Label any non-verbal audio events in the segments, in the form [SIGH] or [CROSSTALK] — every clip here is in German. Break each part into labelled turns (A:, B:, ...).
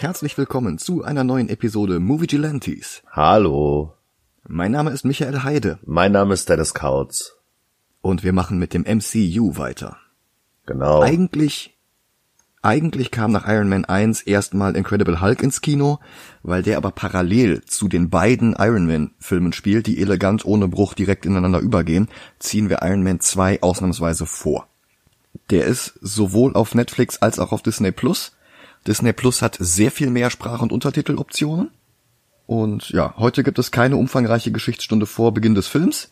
A: Und herzlich willkommen zu einer neuen Episode Movie Gelantes.
B: Hallo,
A: Mein Name ist Michael Heide
B: mein Name ist Dennis Kautz.
A: und wir machen mit dem MCU weiter.
B: Genau.
A: Eigentlich, eigentlich kam nach Iron Man 1 erstmal Incredible Hulk ins Kino, weil der aber parallel zu den beiden Iron Man Filmen spielt, die elegant ohne Bruch direkt ineinander übergehen, ziehen wir Iron Man 2 ausnahmsweise vor. Der ist sowohl auf Netflix als auch auf Disney Plus. Disney Plus hat sehr viel mehr Sprach- und Untertiteloptionen. Und ja, heute gibt es keine umfangreiche Geschichtsstunde vor Beginn des Films.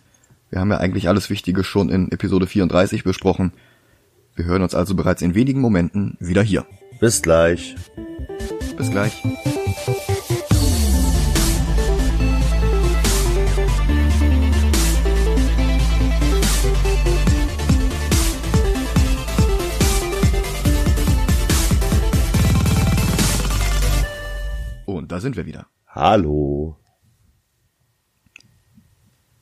A: Wir haben ja eigentlich alles Wichtige schon in Episode 34 besprochen. Wir hören uns also bereits in wenigen Momenten wieder hier.
B: Bis gleich.
A: Bis gleich. Und da sind wir wieder.
B: Hallo.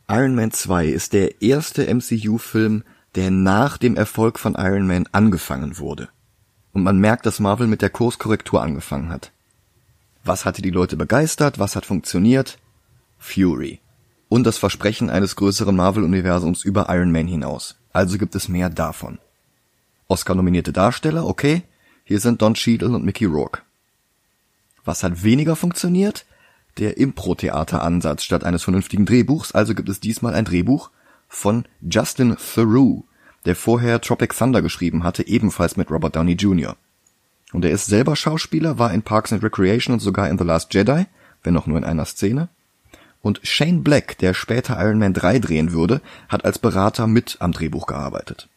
A: Iron Man 2 ist der erste MCU-Film, der nach dem Erfolg von Iron Man angefangen wurde. Und man merkt, dass Marvel mit der Kurskorrektur angefangen hat. Was hatte die Leute begeistert? Was hat funktioniert? Fury. Und das Versprechen eines größeren Marvel-Universums über Iron Man hinaus. Also gibt es mehr davon. Oscar-nominierte Darsteller, okay. Hier sind Don Cheadle und Mickey Rourke. Was hat weniger funktioniert? Der Impro-Theater-Ansatz statt eines vernünftigen Drehbuchs, also gibt es diesmal ein Drehbuch von Justin Theroux, der vorher Tropic Thunder geschrieben hatte, ebenfalls mit Robert Downey Jr. Und er ist selber Schauspieler, war in Parks and Recreation und sogar in The Last Jedi, wenn auch nur in einer Szene. Und Shane Black, der später Iron Man 3 drehen würde, hat als Berater mit am Drehbuch gearbeitet.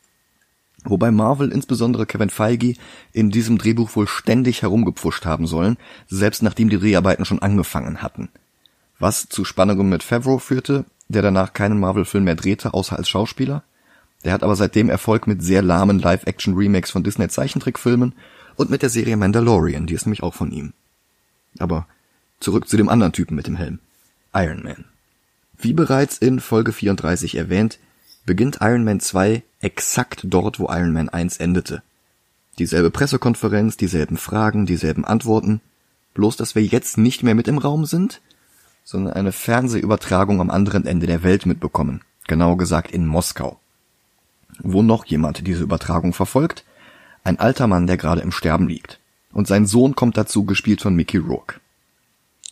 A: Wobei Marvel, insbesondere Kevin Feige, in diesem Drehbuch wohl ständig herumgepfuscht haben sollen, selbst nachdem die Dreharbeiten schon angefangen hatten. Was zu Spannungen mit Favreau führte, der danach keinen Marvel-Film mehr drehte, außer als Schauspieler. Der hat aber seitdem Erfolg mit sehr lahmen Live-Action-Remakes von Disney-Zeichentrickfilmen und mit der Serie Mandalorian, die ist nämlich auch von ihm. Aber zurück zu dem anderen Typen mit dem Helm. Iron Man. Wie bereits in Folge 34 erwähnt, beginnt Iron Man 2 exakt dort, wo Iron Man 1 endete. Dieselbe Pressekonferenz, dieselben Fragen, dieselben Antworten, bloß dass wir jetzt nicht mehr mit im Raum sind, sondern eine Fernsehübertragung am anderen Ende der Welt mitbekommen, genauer gesagt in Moskau. Wo noch jemand diese Übertragung verfolgt, ein alter Mann, der gerade im Sterben liegt. Und sein Sohn kommt dazu, gespielt von Mickey Rourke.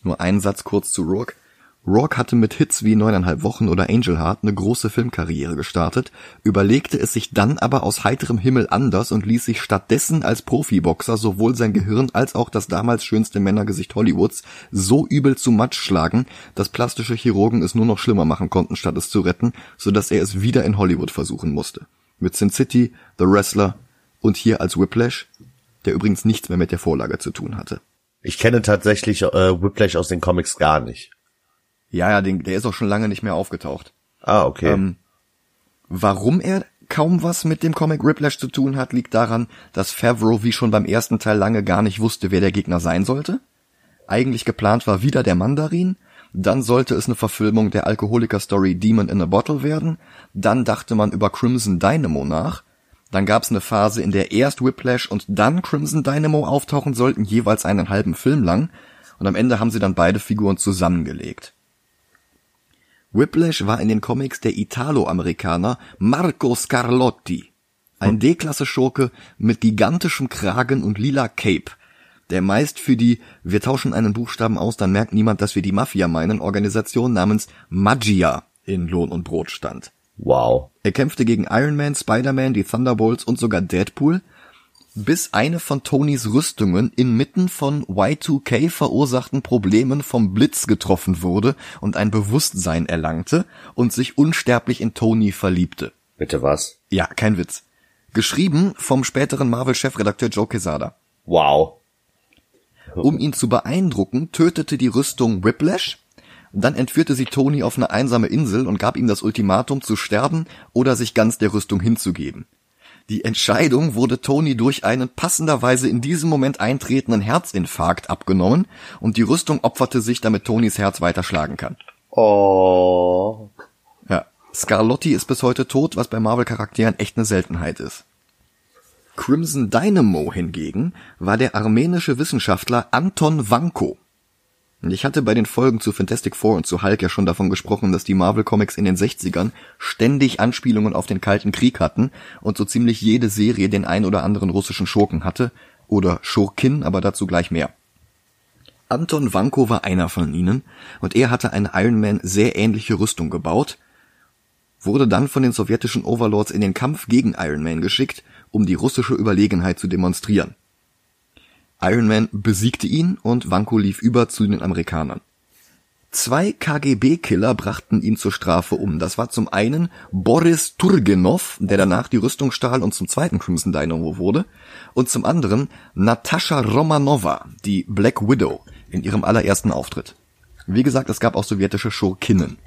A: Nur einen Satz kurz zu Rourke. Rourke hatte mit Hits wie Neuneinhalb Wochen oder Angel Heart eine große Filmkarriere gestartet, überlegte es sich dann aber aus heiterem Himmel anders und ließ sich stattdessen als Profiboxer sowohl sein Gehirn als auch das damals schönste Männergesicht Hollywoods so übel zu Matsch schlagen, dass plastische Chirurgen es nur noch schlimmer machen konnten, statt es zu retten, so dass er es wieder in Hollywood versuchen musste. Mit Sin City, The Wrestler und hier als Whiplash, der übrigens nichts mehr mit der Vorlage zu tun hatte.
B: Ich kenne tatsächlich äh, Whiplash aus den Comics gar nicht.
A: Ja, ja, den, der ist auch schon lange nicht mehr aufgetaucht.
B: Ah, okay.
A: Ähm, warum er kaum was mit dem Comic Whiplash zu tun hat, liegt daran, dass Favreau wie schon beim ersten Teil lange gar nicht wusste, wer der Gegner sein sollte. Eigentlich geplant war wieder der Mandarin, dann sollte es eine Verfilmung der Alkoholiker-Story Demon in a Bottle werden, dann dachte man über Crimson Dynamo nach, dann gab's eine Phase, in der erst Whiplash und dann Crimson Dynamo auftauchen sollten, jeweils einen halben Film lang, und am Ende haben sie dann beide Figuren zusammengelegt. Whiplash war in den Comics der Italo-Amerikaner Marco Scarlotti, ein D-Klasse-Schurke mit gigantischem Kragen und lila Cape, der meist für die Wir tauschen einen Buchstaben aus, dann merkt niemand, dass wir die Mafia meinen, Organisation namens Magia in Lohn und Brot stand.
B: wow.
A: Er kämpfte gegen Iron Man, Spider-Man, die Thunderbolts und sogar Deadpool, bis eine von Tonys Rüstungen inmitten von Y2K verursachten Problemen vom Blitz getroffen wurde und ein Bewusstsein erlangte und sich unsterblich in Tony verliebte.
B: Bitte was?
A: Ja, kein Witz. Geschrieben vom späteren Marvel-Chefredakteur Joe Quesada.
B: Wow.
A: Um ihn zu beeindrucken, tötete die Rüstung Whiplash, dann entführte sie Tony auf eine einsame Insel und gab ihm das Ultimatum zu sterben oder sich ganz der Rüstung hinzugeben. Die Entscheidung wurde Tony durch einen passenderweise in diesem Moment eintretenden Herzinfarkt abgenommen und die Rüstung opferte sich, damit Tonys Herz weiter schlagen kann.
B: Oh.
A: Ja. Scarlotti ist bis heute tot, was bei Marvel-Charakteren echt eine Seltenheit ist. Crimson Dynamo hingegen war der armenische Wissenschaftler Anton Vanko. Ich hatte bei den Folgen zu Fantastic Four und zu Hulk ja schon davon gesprochen, dass die Marvel Comics in den 60ern ständig Anspielungen auf den Kalten Krieg hatten und so ziemlich jede Serie den ein oder anderen russischen Schurken hatte, oder Schurkin, aber dazu gleich mehr. Anton Vanko war einer von ihnen und er hatte eine Iron Man sehr ähnliche Rüstung gebaut, wurde dann von den sowjetischen Overlords in den Kampf gegen Iron Man geschickt, um die russische Überlegenheit zu demonstrieren. Iron Man besiegte ihn und Vanko lief über zu den Amerikanern. Zwei KGB-Killer brachten ihn zur Strafe um. Das war zum einen Boris Turgenov, der danach die Rüstung stahl und zum zweiten Crimson Dynamo wurde, und zum anderen Natascha Romanova, die Black Widow, in ihrem allerersten Auftritt. Wie gesagt, es gab auch sowjetische Schurkinnen.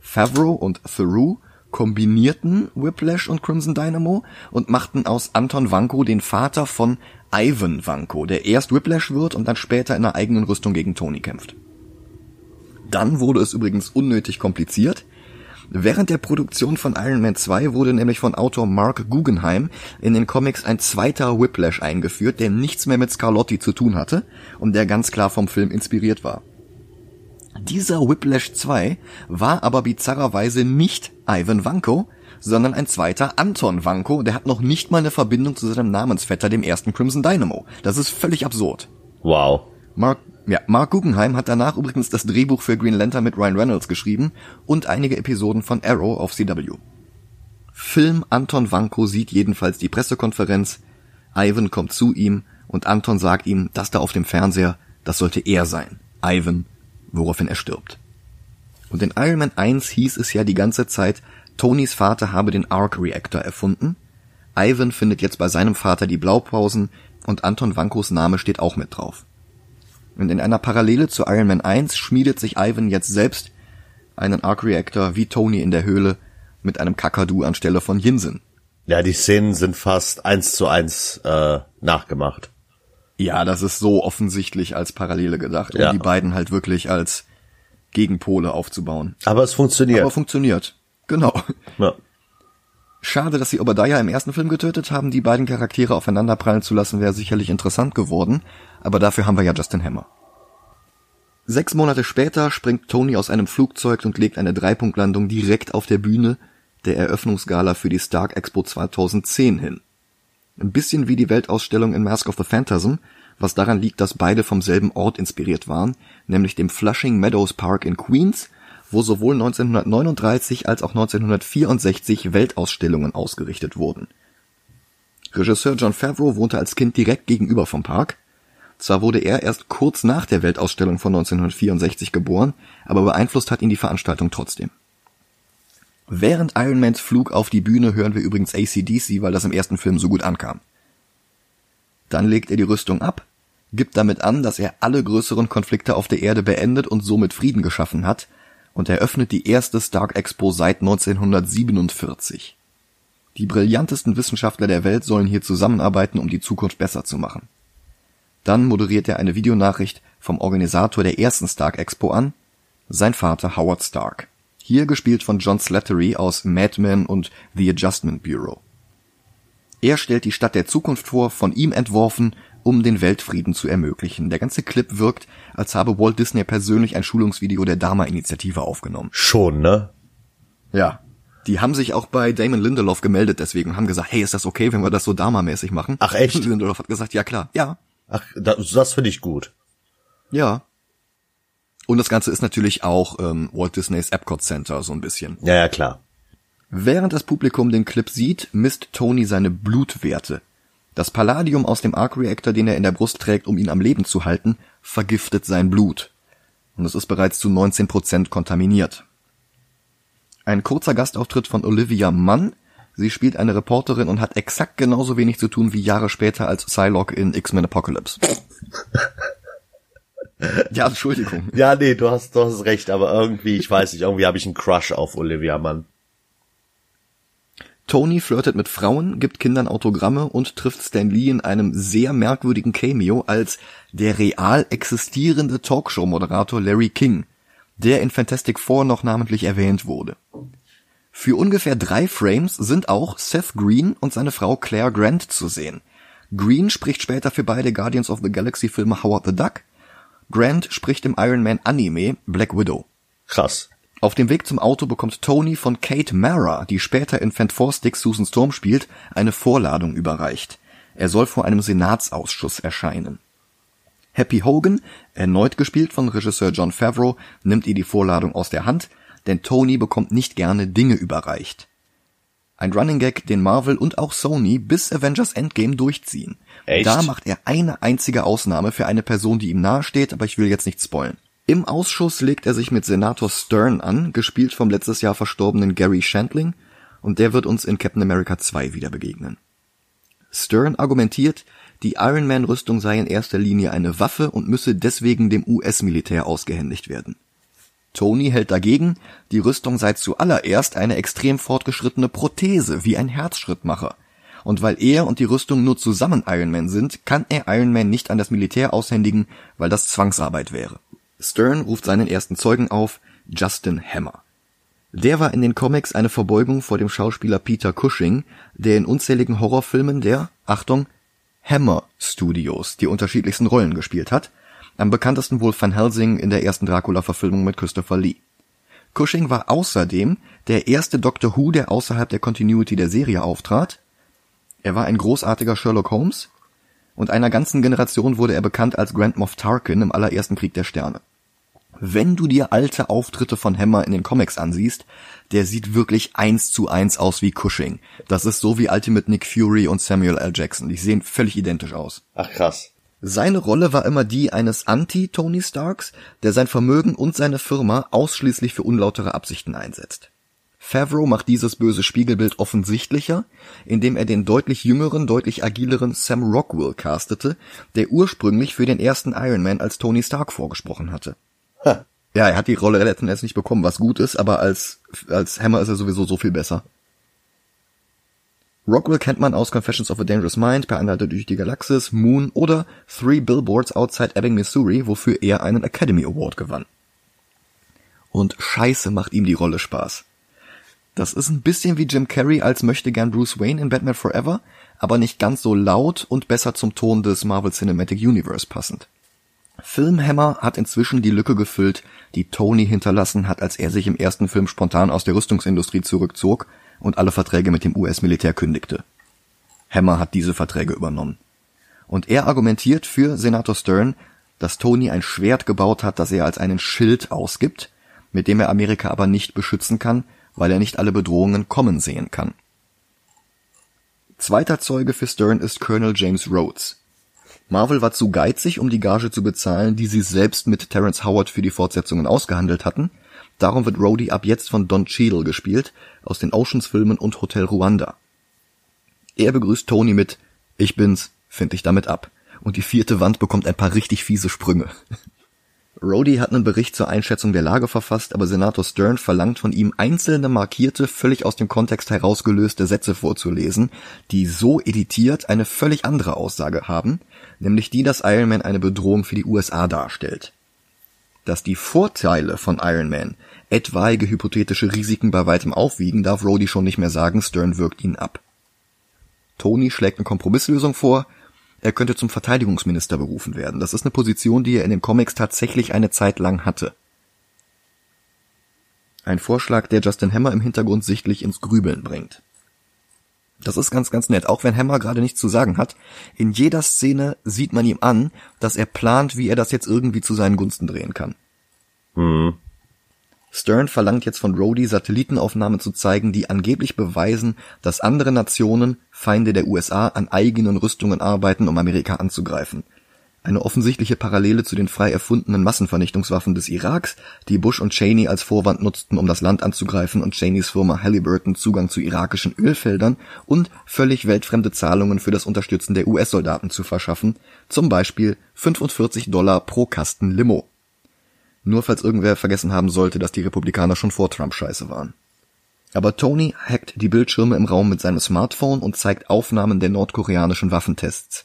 A: Favreau und Theroux kombinierten Whiplash und Crimson Dynamo und machten aus Anton Vanko den Vater von Ivan Vanko, der erst Whiplash wird und dann später in einer eigenen Rüstung gegen Tony kämpft. Dann wurde es übrigens unnötig kompliziert. Während der Produktion von Iron Man 2 wurde nämlich von Autor Mark Guggenheim in den Comics ein zweiter Whiplash eingeführt, der nichts mehr mit Scarlotti zu tun hatte und der ganz klar vom Film inspiriert war. Dieser Whiplash 2 war aber bizarrerweise nicht Ivan Vanko, sondern ein zweiter Anton Vanko, der hat noch nicht mal eine Verbindung zu seinem Namensvetter, dem ersten Crimson Dynamo. Das ist völlig absurd.
B: Wow.
A: Mark, ja, Mark Guggenheim hat danach übrigens das Drehbuch für Green Lantern mit Ryan Reynolds geschrieben und einige Episoden von Arrow auf CW. Film Anton Vanko sieht jedenfalls die Pressekonferenz, Ivan kommt zu ihm und Anton sagt ihm, dass da auf dem Fernseher, das sollte er sein, Ivan, woraufhin er stirbt. Und in Iron Man 1 hieß es ja die ganze Zeit, Tonys Vater habe den Arc Reactor erfunden. Ivan findet jetzt bei seinem Vater die Blaupausen und Anton Vankos Name steht auch mit drauf. Und in einer Parallele zu Iron Man 1 schmiedet sich Ivan jetzt selbst einen Arc Reactor wie Tony in der Höhle mit einem Kakadu anstelle von Yinsen.
B: Ja, die Szenen sind fast eins zu eins äh, nachgemacht.
A: Ja, das ist so offensichtlich als Parallele gedacht, um
B: Ja.
A: die beiden halt wirklich als Gegenpole aufzubauen.
B: Aber es funktioniert.
A: Aber funktioniert. Genau.
B: ja.
A: Schade, dass sie Obadiah im ersten Film getötet haben. Die beiden Charaktere aufeinanderprallen zu lassen, wäre sicherlich interessant geworden. Aber dafür haben wir ja Justin Hammer. Sechs Monate später springt Tony aus einem Flugzeug und legt eine Dreipunktlandung direkt auf der Bühne der Eröffnungsgala für die Stark Expo 2010 hin. Ein bisschen wie die Weltausstellung in Mask of the Phantasm, was daran liegt, dass beide vom selben Ort inspiriert waren, nämlich dem Flushing Meadows Park in Queens, wo sowohl 1939 als auch 1964 Weltausstellungen ausgerichtet wurden. Regisseur John Favreau wohnte als Kind direkt gegenüber vom Park. Zwar wurde er erst kurz nach der Weltausstellung von 1964 geboren, aber beeinflusst hat ihn die Veranstaltung trotzdem. Während Iron Mans Flug auf die Bühne hören wir übrigens ACDC, weil das im ersten Film so gut ankam. Dann legt er die Rüstung ab, gibt damit an, dass er alle größeren Konflikte auf der Erde beendet und somit Frieden geschaffen hat und eröffnet die erste Stark Expo seit 1947. Die brillantesten Wissenschaftler der Welt sollen hier zusammenarbeiten, um die Zukunft besser zu machen. Dann moderiert er eine Videonachricht vom Organisator der ersten Stark Expo an, sein Vater Howard Stark. Hier gespielt von John Slattery aus Mad Men und The Adjustment Bureau. Er stellt die Stadt der Zukunft vor, von ihm entworfen, um den Weltfrieden zu ermöglichen. Der ganze Clip wirkt, als habe Walt Disney persönlich ein Schulungsvideo der Dharma-Initiative aufgenommen.
B: Schon, ne?
A: Ja. Die haben sich auch bei Damon Lindelof gemeldet deswegen und haben gesagt, hey, ist das okay, wenn wir das so Dharma-mäßig machen?
B: Ach, echt?
A: Und Lindelof hat gesagt, ja klar, ja,
B: Ach, das, das finde ich gut.
A: ja. Und das Ganze ist natürlich auch ähm, Walt Disneys Epcot Center so ein bisschen.
B: Ja, ja, klar.
A: Während das Publikum den Clip sieht, misst Tony seine Blutwerte. Das Palladium aus dem Arc Reactor, den er in der Brust trägt, um ihn am Leben zu halten, vergiftet sein Blut. Und es ist bereits zu 19% kontaminiert. Ein kurzer Gastauftritt von Olivia Munn. Sie spielt eine Reporterin und hat exakt genauso wenig zu tun wie Jahre später als Psylocke in X-Men Apocalypse. [LAUGHS] ja, Entschuldigung. [LAUGHS]
B: Ja, nee, du hast, du hast recht, aber irgendwie, ich weiß nicht, irgendwie habe ich einen Crush auf Olivia Mann.
A: Tony flirtet mit Frauen, gibt Kindern Autogramme und trifft Stan Lee in einem sehr merkwürdigen Cameo als der real existierende Talkshow-Moderator Larry King, der in Fantastic Four noch namentlich erwähnt wurde. Für ungefähr drei Frames sind auch Seth Green und seine Frau Claire Grant zu sehen. Green spricht später für beide Guardians of the Galaxy Filme Howard the Duck. Grant spricht im Iron Man Anime Black Widow.
B: Krass.
A: Auf dem Weg zum Auto bekommt Tony von Kate Mara, die später in Fantastic Susan Storm spielt, eine Vorladung überreicht. Er soll vor einem Senatsausschuss erscheinen. Happy Hogan, erneut gespielt von Regisseur John Favreau, nimmt ihr die Vorladung aus der Hand, denn Tony bekommt nicht gerne Dinge überreicht. Ein Running Gag, den Marvel und auch Sony bis Avengers Endgame durchziehen.
B: Echt?
A: Da macht er eine einzige Ausnahme für eine Person, die ihm nahesteht, aber ich will jetzt nicht spoilen. Im Ausschuss legt er sich mit Senator Stern an, gespielt vom letztes Jahr verstorbenen Gary Shandling, und der wird uns in Captain America 2 wieder begegnen. Stern argumentiert, die Iron Man Rüstung sei in erster Linie eine Waffe und müsse deswegen dem US-Militär ausgehändigt werden. Tony hält dagegen, die Rüstung sei zuallererst eine extrem fortgeschrittene Prothese, wie ein Herzschrittmacher. Und weil er und die Rüstung nur zusammen Iron Man sind, kann er Iron Man nicht an das Militär aushändigen, weil das Zwangsarbeit wäre. Stern ruft seinen ersten Zeugen auf, Justin Hammer. Der war in den Comics eine Verbeugung vor dem Schauspieler Peter Cushing, der in unzähligen Horrorfilmen der, Achtung, Hammer Studios die unterschiedlichsten Rollen gespielt hat, am bekanntesten wohl Van Helsing in der ersten Dracula-Verfilmung mit Christopher Lee. Cushing war außerdem der erste Doctor Who, der außerhalb der Continuity der Serie auftrat. Er war ein großartiger Sherlock Holmes und einer ganzen Generation wurde er bekannt als Grand Moff Tarkin im allerersten Krieg der Sterne. Wenn du dir alte Auftritte von Hammer in den Comics ansiehst, der sieht wirklich eins zu eins aus wie Cushing. Das ist so wie Ultimate Nick Fury und Samuel L. Jackson. Die sehen völlig identisch aus.
B: Ach krass.
A: Seine Rolle war immer die eines Anti-Tony Starks, der sein Vermögen und seine Firma ausschließlich für unlautere Absichten einsetzt. Favreau macht dieses böse Spiegelbild offensichtlicher, indem er den deutlich jüngeren, deutlich agileren Sam Rockwell castete, der ursprünglich für den ersten Iron Man als Tony Stark vorgesprochen hatte.
B: Ha.
A: Ja, er hat die Rolle letzten Endes nicht bekommen, was gut ist, aber als, als Hammer ist er sowieso so viel besser. Rockwell kennt man aus Confessions of a Dangerous Mind, Per Anhalter durch die Galaxis, Moon oder Three Billboards Outside Ebbing, Missouri, wofür er einen Academy Award gewann. Und scheiße macht ihm die Rolle Spaß. Das ist ein bisschen wie Jim Carrey als möchte gern Bruce Wayne in Batman Forever, aber nicht ganz so laut und besser zum Ton des Marvel Cinematic Universe passend. Filmhammer hat inzwischen die Lücke gefüllt, die Tony hinterlassen hat, als er sich im ersten Film spontan aus der Rüstungsindustrie zurückzog und alle Verträge mit dem US-Militär kündigte. Hammer hat diese Verträge übernommen. Und er argumentiert für Senator Stern, dass Tony ein Schwert gebaut hat, das er als einen Schild ausgibt, mit dem er Amerika aber nicht beschützen kann, weil er nicht alle Bedrohungen kommen sehen kann. Zweiter Zeuge für Stern ist Colonel James Rhodes. Marvel war zu geizig, um die Gage zu bezahlen, die sie selbst mit Terrence Howard für die Fortsetzungen ausgehandelt hatten. Darum wird Rhodey ab jetzt von Don Cheadle gespielt, aus den Oceans-Filmen und Hotel Ruanda. Er begrüßt Tony mit Ich bin's, find dich damit ab. Und die vierte Wand bekommt ein paar richtig fiese Sprünge. Rhodey hat einen Bericht zur Einschätzung der Lage verfasst, aber Senator Stern verlangt von ihm einzelne markierte, völlig aus dem Kontext herausgelöste Sätze vorzulesen, die so editiert eine völlig andere Aussage haben, nämlich die, dass Iron Man eine Bedrohung für die USA darstellt. Dass die Vorteile von Iron Man etwaige hypothetische Risiken bei weitem aufwiegen, darf Rhodey schon nicht mehr sagen, Stern wirkt ihn ab. Tony schlägt eine Kompromisslösung vor, er könnte zum Verteidigungsminister berufen werden. Das ist eine Position, die er in den Comics tatsächlich eine Zeit lang hatte. Ein Vorschlag, der Justin Hammer im Hintergrund sichtlich ins Grübeln bringt. Das ist ganz, ganz nett. Auch wenn Hammer gerade nichts zu sagen hat, in jeder Szene sieht man ihm an, dass er plant, wie er das jetzt irgendwie zu seinen Gunsten drehen kann.
B: Hm.
A: Stern verlangt jetzt von Rhodey, Satellitenaufnahmen zu zeigen, die angeblich beweisen, dass andere Nationen, Feinde der USA, an eigenen Rüstungen arbeiten, um Amerika anzugreifen. Eine offensichtliche Parallele zu den frei erfundenen Massenvernichtungswaffen des Iraks, die Bush und Cheney als Vorwand nutzten, um das Land anzugreifen und Cheneys Firma Halliburton Zugang zu irakischen Ölfeldern und völlig weltfremde Zahlungen für das Unterstützen der US-Soldaten zu verschaffen, zum Beispiel 45 Dollar pro Kasten Limo. Nur falls irgendwer vergessen haben sollte, dass die Republikaner schon vor Trump scheiße waren. Aber Tony hackt die Bildschirme im Raum mit seinem Smartphone und zeigt Aufnahmen der nordkoreanischen Waffentests.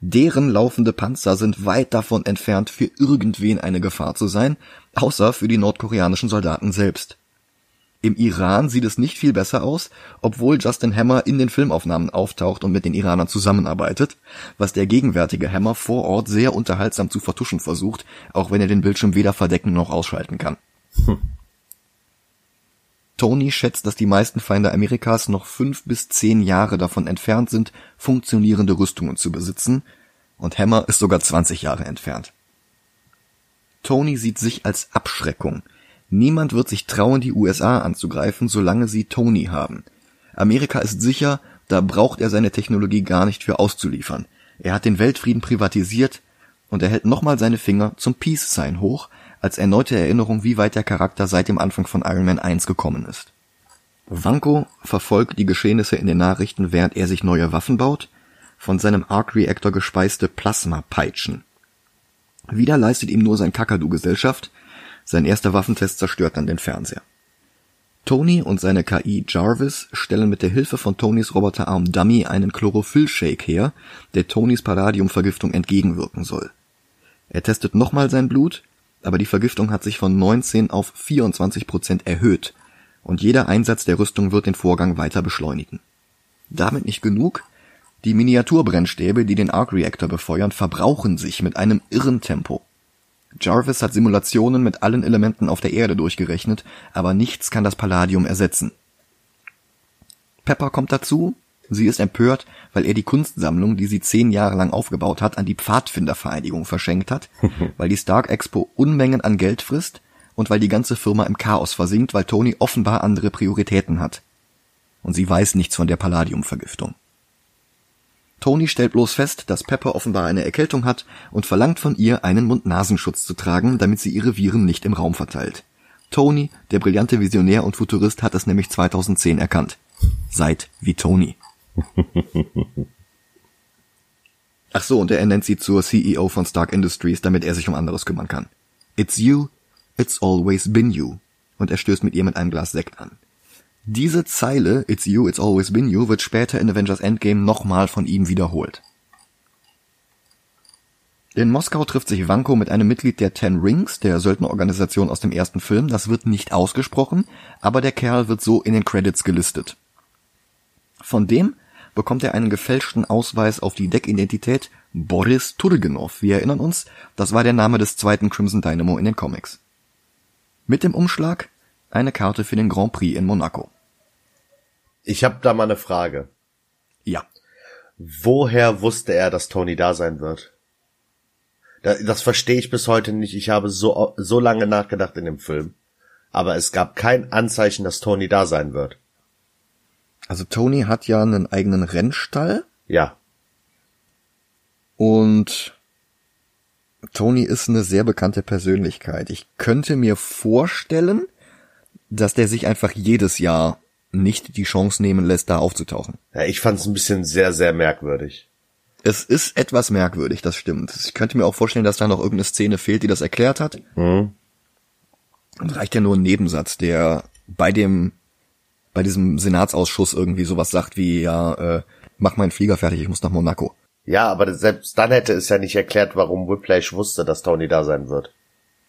A: Deren laufende Panzer sind weit davon entfernt, für irgendwen eine Gefahr zu sein, außer für die nordkoreanischen Soldaten selbst. Im Iran sieht es nicht viel besser aus, obwohl Justin Hammer in den Filmaufnahmen auftaucht und mit den Iranern zusammenarbeitet, was der gegenwärtige Hammer vor Ort sehr unterhaltsam zu vertuschen versucht, auch wenn er den Bildschirm weder verdecken noch ausschalten kann. Hm. Tony schätzt, dass die meisten Feinde Amerikas noch fünf bis zehn Jahre davon entfernt sind, funktionierende Rüstungen zu besitzen, und Hammer ist sogar 20 Jahre entfernt. Tony sieht sich als Abschreckung. Niemand wird sich trauen, die USA anzugreifen, solange sie Tony haben. Amerika ist sicher, da braucht er seine Technologie gar nicht für auszuliefern. Er hat den Weltfrieden privatisiert und er hält nochmal seine Finger zum Peace Sign hoch, als erneute Erinnerung, wie weit der Charakter seit dem Anfang von Iron Man 1 gekommen ist. Vanko verfolgt die Geschehnisse in den Nachrichten, während er sich neue Waffen baut, von seinem Arc Reactor gespeiste Plasma-Peitschen. Wieder leistet ihm nur sein Kakadu Gesellschaft, sein erster Waffentest zerstört dann den Fernseher. Tony und seine KI Jarvis stellen mit der Hilfe von Tonys Roboterarm Dummy einen Chlorophyll-Shake her, der Tonys Palladiumvergiftung entgegenwirken soll. Er testet nochmal sein Blut aber die Vergiftung hat sich von 19 auf 24 Prozent erhöht und jeder Einsatz der Rüstung wird den Vorgang weiter beschleunigen. Damit nicht genug, die Miniaturbrennstäbe, die den Arc Reactor befeuern, verbrauchen sich mit einem irren Tempo. Jarvis hat Simulationen mit allen Elementen auf der Erde durchgerechnet, aber nichts kann das Palladium ersetzen. Pepper kommt dazu, Sie ist empört, weil er die Kunstsammlung, die sie zehn Jahre lang aufgebaut hat, an die Pfadfindervereinigung verschenkt hat, [LAUGHS] weil die Stark Expo Unmengen an Geld frisst und weil die ganze Firma im Chaos versinkt, weil Tony offenbar andere Prioritäten hat. Und sie weiß nichts von der Palladiumvergiftung. Tony stellt bloß fest, dass Pepper offenbar eine Erkältung hat und verlangt von ihr, einen Mund-Nasenschutz zu tragen, damit sie ihre Viren nicht im Raum verteilt. Tony, der brillante Visionär und Futurist, hat es nämlich 2010 erkannt. Seid wie Tony. [LAUGHS] Ach so, und er nennt sie zur CEO von Stark Industries, damit er sich um anderes kümmern kann. It's you, it's always been you. Und er stößt mit ihr mit einem Glas Sekt an. Diese Zeile, It's you, it's always been you, wird später in Avengers Endgame nochmal von ihm wiederholt. In Moskau trifft sich Vanko mit einem Mitglied der Ten Rings, der Söldnerorganisation aus dem ersten Film. Das wird nicht ausgesprochen, aber der Kerl wird so in den Credits gelistet. Von dem bekommt er einen gefälschten Ausweis auf die Deckidentität Boris Turgenov. Wir erinnern uns, das war der Name des zweiten Crimson Dynamo in den Comics. Mit dem Umschlag eine Karte für den Grand Prix in Monaco.
B: Ich habe da mal eine Frage.
A: Ja.
B: Woher wusste er, dass Tony da sein wird? Das verstehe ich bis heute nicht. Ich habe so, so lange nachgedacht in dem Film. Aber es gab kein Anzeichen, dass Tony da sein wird.
A: Also Tony hat ja einen eigenen Rennstall.
B: Ja.
A: Und Tony ist eine sehr bekannte Persönlichkeit. Ich könnte mir vorstellen, dass der sich einfach jedes Jahr nicht die Chance nehmen lässt, da aufzutauchen.
B: Ja, ich fand es ein bisschen sehr, sehr merkwürdig.
A: Es ist etwas merkwürdig, das stimmt. Ich könnte mir auch vorstellen, dass da noch irgendeine Szene fehlt, die das erklärt hat. Mhm. Und reicht ja nur ein Nebensatz, der bei dem bei diesem Senatsausschuss irgendwie sowas sagt wie, ja, äh, mach meinen Flieger fertig, ich muss nach Monaco.
B: Ja, aber selbst dann hätte es ja nicht erklärt, warum Whiplash wusste, dass Tony da sein wird.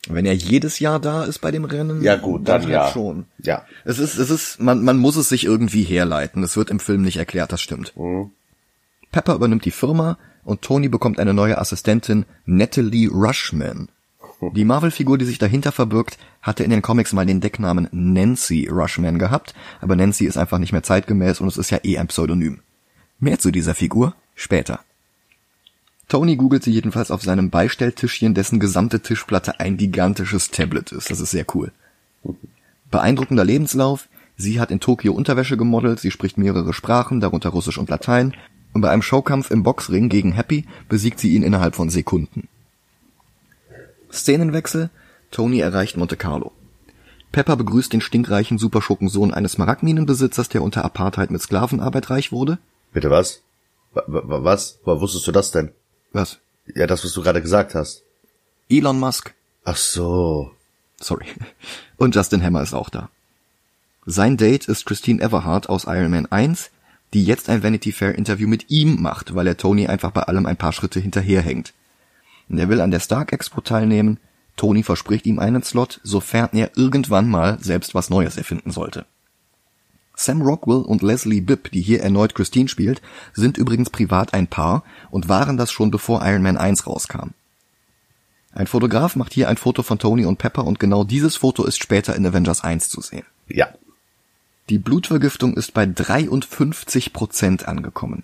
A: Wenn er jedes Jahr da ist bei dem Rennen,
B: ja gut, dann, dann halt ja
A: schon.
B: Ja.
A: Es ist, es ist, man, man muss es sich irgendwie herleiten. Es wird im Film nicht erklärt, das stimmt. Mhm. Pepper übernimmt die Firma und Tony bekommt eine neue Assistentin, Natalie Rushman. Die Marvel-Figur, die sich dahinter verbirgt, hatte in den Comics mal den Decknamen Nancy Rushman gehabt, aber Nancy ist einfach nicht mehr zeitgemäß und es ist ja eh ein Pseudonym. Mehr zu dieser Figur später. Tony googelt sie jedenfalls auf seinem Beistelltischchen, dessen gesamte Tischplatte ein gigantisches Tablet ist. Das ist sehr cool. Beeindruckender Lebenslauf. Sie hat in Tokio Unterwäsche gemodelt, sie spricht mehrere Sprachen, darunter Russisch und Latein, und bei einem Showkampf im Boxring gegen Happy besiegt sie ihn innerhalb von Sekunden. Szenenwechsel, Tony erreicht Monte Carlo. Pepper begrüßt den stinkreichen Superschurkensohn eines Smaragdminenbesitzers, der unter Apartheid mit Sklavenarbeit reich wurde.
B: Bitte was? Was? Woher wusstest du das denn?
A: Was?
B: Ja, das, was du gerade gesagt hast.
A: Elon Musk.
B: Ach so.
A: Sorry. Und Justin Hammer ist auch da. Sein Date ist Christine Everhart aus Iron Man 1, die jetzt ein Vanity Fair Interview mit ihm macht, weil er Tony einfach bei allem ein paar Schritte hinterherhängt. Er will an der Stark Expo teilnehmen. Tony verspricht ihm einen Slot, sofern er irgendwann mal selbst was Neues erfinden sollte. Sam Rockwell und Leslie Bibb, die hier erneut Christine spielt, sind übrigens privat ein Paar und waren das schon bevor Iron Man 1 rauskam. Ein Fotograf macht hier ein Foto von Tony und Pepper und genau dieses Foto ist später in Avengers 1 zu sehen.
B: Ja.
A: Die Blutvergiftung ist bei 53 Prozent angekommen,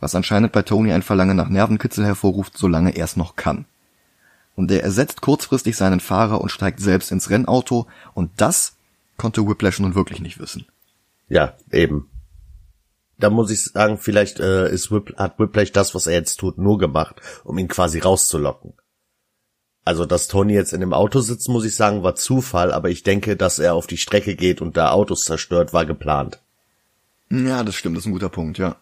A: was anscheinend bei Tony ein Verlangen nach Nervenkitzel hervorruft, solange er es noch kann. Und er ersetzt kurzfristig seinen Fahrer und steigt selbst ins Rennauto und das konnte Whiplash nun wirklich nicht wissen.
B: Ja, eben. Da muss ich sagen, vielleicht äh, ist Whip, hat Whiplash das, was er jetzt tut, nur gemacht, um ihn quasi rauszulocken. Also, dass Tony jetzt in dem Auto sitzt, muss ich sagen, war Zufall, aber ich denke, dass er auf die Strecke geht und da Autos zerstört, war geplant.
A: Ja, das stimmt, das ist ein guter Punkt, ja.